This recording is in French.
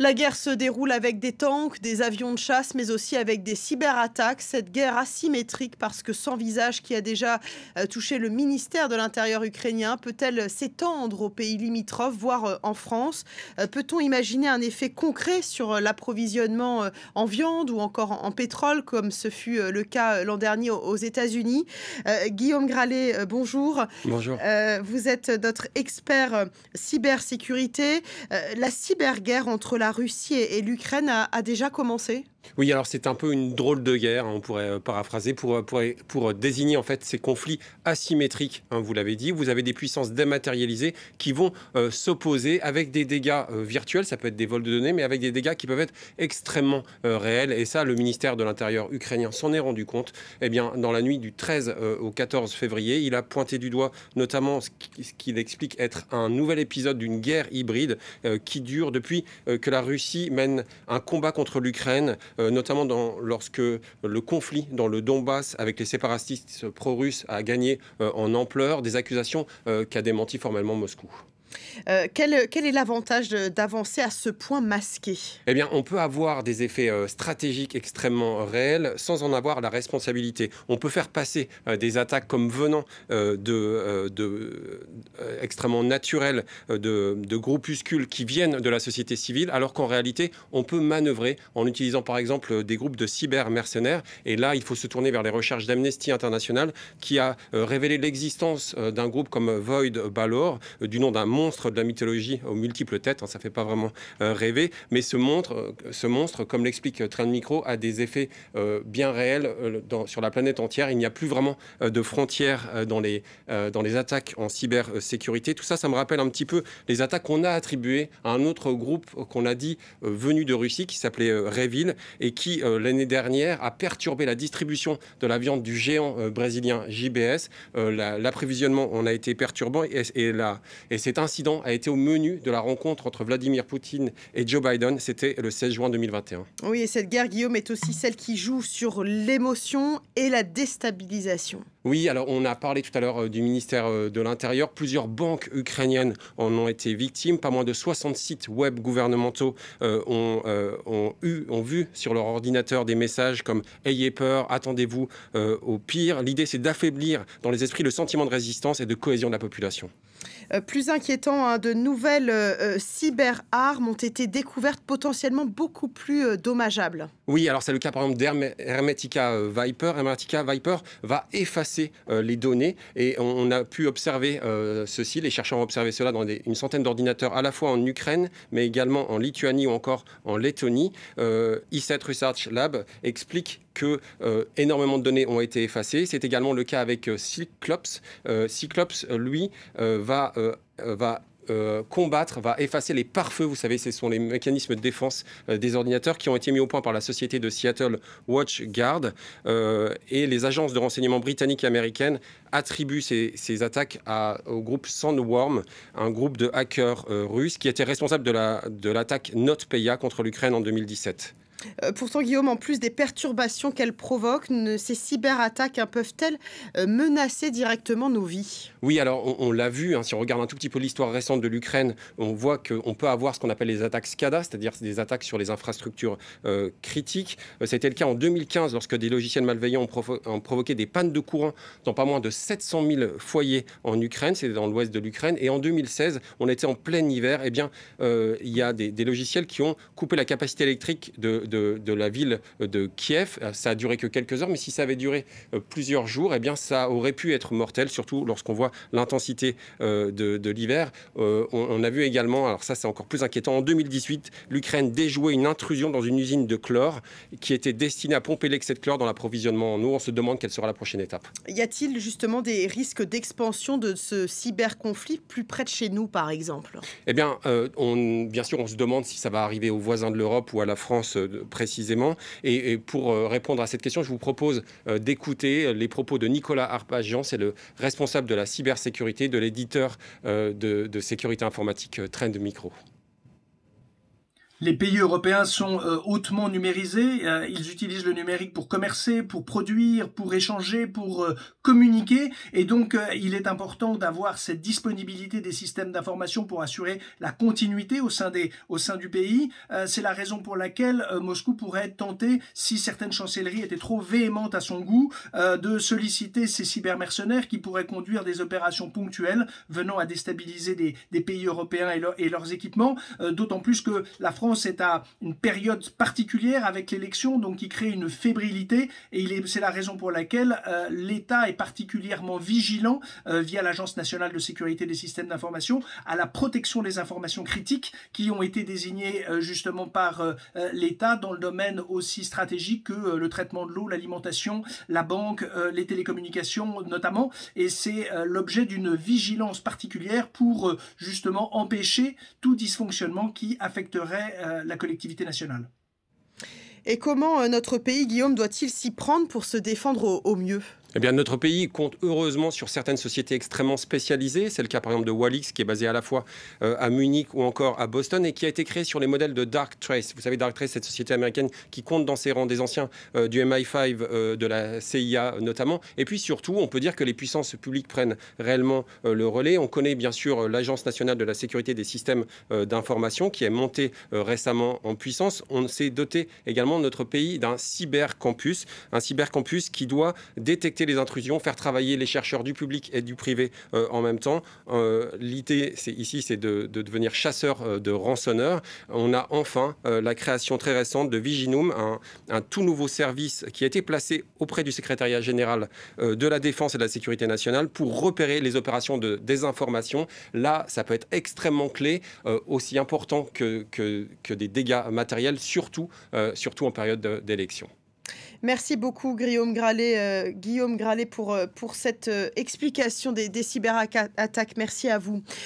La guerre se déroule avec des tanks, des avions de chasse, mais aussi avec des cyberattaques. Cette guerre asymétrique, parce que sans visage, qui a déjà euh, touché le ministère de l'Intérieur ukrainien, peut-elle s'étendre aux pays limitrophes, voire euh, en France? Euh, Peut-on imaginer un effet concret sur l'approvisionnement en viande ou encore en pétrole, comme ce fut le cas l'an dernier aux États-Unis? Guillaume Gralet, bonjour. Bonjour. Vous êtes notre expert cybersécurité. La cyberguerre entre la Russie et, l'Ukraine a déjà commencé? Oui, alors c'est un peu une drôle de guerre, hein, on pourrait euh, paraphraser, pour, euh, pour, désigner en fait ces conflits asymétriques, hein, vous l'avez dit. Vous avez des puissances dématérialisées qui vont euh, s'opposer avec des dégâts virtuels, ça peut être des vols de données, mais avec des dégâts qui peuvent être extrêmement réels. Et ça, le ministère de l'Intérieur ukrainien s'en est rendu compte. Eh bien, dans la nuit du 13 au 14 février, il a pointé du doigt notamment ce qu'il explique être un nouvel épisode d'une guerre hybride qui dure depuis que la Russie mène un combat contre l'Ukraine euh, notamment dans, lorsque le conflit dans le Donbass avec les séparatistes pro-russes a gagné euh, en ampleur, des accusations euh, qu'a démenti formellement Moscou. Euh, quel, est l'avantage d'avancer à ce point masqué? Eh bien, on peut avoir des effets euh, stratégiques extrêmement réels sans en avoir la responsabilité. On peut faire passer euh, des attaques comme venant de, de extrêmement naturelles de, de, groupuscules qui viennent de la société civile, alors qu'en réalité, on peut manœuvrer en utilisant par exemple des groupes de cyber-mercenaires. Et là, il faut se tourner vers les recherches d'Amnesty International qui a révélé l'existence d'un groupe comme Void Balor, du nom d'un monstre de la mythologie aux multiples têtes, hein, ça fait pas vraiment euh, rêver, mais ce monstre, euh, ce monstre comme l'explique Train de Micro, a des effets euh, bien réels sur la planète entière. Il n'y a plus vraiment de frontières dans, les, dans les attaques en cybersécurité. Tout ça, ça me rappelle un petit peu les attaques qu'on a attribuées à un autre groupe qu'on a dit venu de Russie, qui s'appelait Revil, et qui, l'année dernière, a perturbé la distribution de la viande du géant brésilien JBS. L'approvisionnement en a été perturbant et, et, et c'est un incident a été au menu de la rencontre entre Vladimir Poutine et Joe Biden. C'était le 16 juin 2021. Oui, et cette guerre, Guillaume, est aussi celle qui joue sur l'émotion et la déstabilisation. Oui, alors on a parlé tout à l'heure euh, du ministère euh, de l'Intérieur. Plusieurs banques ukrainiennes en ont été victimes. Pas moins de 60 sites web gouvernementaux euh, ont, ont, eu, ont vu sur leur ordinateur des messages comme Ayez peur, attendez-vous au pire. L'idée, c'est d'affaiblir dans les esprits le sentiment de résistance et de cohésion de la population. plus inquiétant, hein, de nouvelles cyberarmes ont été découvertes potentiellement beaucoup plus dommageables. Oui, alors c'est le cas par exemple d'Hermetica Viper. Hermetica Viper va effacer euh, les données. Et on, a pu observer euh, ceci, les chercheurs ont observé cela dans une centaine d'ordinateurs, à la fois en Ukraine, mais également en Lituanie ou encore en Lettonie. Euh, E7 Research Lab explique que énormément de données ont été effacées. C'est également le cas avec Cyclops. Cyclops, lui, va va euh, combattre, va effacer les pare-feux. Vous savez, ce sont les mécanismes de défense euh, des ordinateurs qui ont été mis au point par la société de Seattle WatchGuard. Euh, et les agences de renseignement britanniques et américaines attribuent ces, attaques au groupe Sandworm, un groupe de hackers russes qui était responsable de l'attaque la, contre l'Ukraine en 2017. Euh, pourtant, Guillaume, en plus des perturbations qu'elles provoquent, ces cyberattaques hein, peuvent-elles euh, menacer directement nos vies? Oui, alors on, l'a vu, hein, si on regarde un tout petit peu l'histoire récente de l'Ukraine, on voit qu'on peut avoir ce qu'on appelle les attaques SCADA, c'est-à-dire des attaques sur les infrastructures euh, critiques. C'était le cas en 2015 lorsque des logiciels malveillants ont, provoqué des pannes de courant dans pas moins de 700 000 foyers en Ukraine, c'est dans l'ouest de l'Ukraine. Et en 2016, on était en plein hiver, eh bien, il y a des, des, logiciels qui ont coupé la capacité électrique de de, la ville de Kiev. Ça a duré que quelques heures, mais si ça avait duré euh, plusieurs jours, eh bien, ça aurait pu être mortel, surtout lorsqu'on voit l'intensité euh, de, l'hiver. Euh, on, a vu également, alors ça c'est encore plus inquiétant, en 2018, l'Ukraine déjouait une intrusion dans une usine de chlore qui était destinée à pomper l'excès de chlore dans l'approvisionnement en eau. On se demande quelle sera la prochaine étape. Y a-t-il justement des risques d'expansion de ce cyberconflit plus près de chez nous, par exemple? Eh bien, on, bien sûr, on se demande si ça va arriver aux voisins de l'Europe ou à la France précisément. Et, pour euh, répondre à cette question, je vous propose euh, d'écouter les propos de Nicolas Arpagian, c'est le responsable de la cybersécurité de l'éditeur euh, de, sécurité informatique Trend Micro. Les pays européens sont euh, hautement numérisés. Euh, ils utilisent le numérique pour commercer, pour produire, pour échanger, pour euh, communiquer. Et donc, il est important d'avoir cette disponibilité des systèmes d'information pour assurer la continuité au sein, des, au sein du pays. C'est la raison pour laquelle Moscou pourrait être tenté, si certaines chancelleries étaient trop véhémentes à son goût, de solliciter ces cybermercenaires qui pourraient conduire des opérations ponctuelles venant à déstabiliser des, pays européens et, et leurs équipements. D'autant plus que la France c'est à une période particulière avec l'élection, donc qui crée une fébrilité, et c'est la raison pour laquelle euh, l'État est particulièrement vigilant euh, via l'Agence nationale de sécurité des systèmes d'information à la protection des informations critiques qui ont été désignées euh, justement par l'État dans le domaine aussi stratégique que le traitement de l'eau, l'alimentation, la banque, les télécommunications notamment, et c'est l'objet d'une vigilance particulière pour justement empêcher tout dysfonctionnement qui affecterait euh, la collectivité nationale. Et comment euh, notre pays, Guillaume, doit-il s'y prendre pour se défendre au mieux? Eh bien, notre pays compte heureusement sur certaines sociétés extrêmement spécialisées. C'est le cas par exemple de Walix, qui est basé à la fois euh, à Munich ou encore à Boston et qui a été créé sur les modèles de Darktrace. Vous savez, Darktrace, cette société américaine qui compte dans ses rangs des anciens euh, du MI5, euh, de la CIA notamment. Et puis surtout, on peut dire que les puissances publiques prennent réellement le relais. On connaît bien sûr l'Agence nationale de la sécurité des systèmes d'information qui est montée récemment en puissance. On s'est doté également notre pays d'un cybercampus, un cybercampus qui doit détecter les intrusions, faire travailler les chercheurs du public et du privé euh, en même temps. Euh, l'idée, ici, c'est de, devenir chasseur euh, de rançonneurs. On a enfin la création très récente de Viginum, un, tout nouveau service qui a été placé auprès du secrétariat général de la défense et de la sécurité nationale pour repérer les opérations de désinformation. Là, ça peut être extrêmement clé, aussi important que, que, que, des dégâts matériels, surtout, surtout en période d'élection. Merci beaucoup, Guillaume Gralet, euh, euh, pour cette euh, explication des cyberattaques. Merci à vous.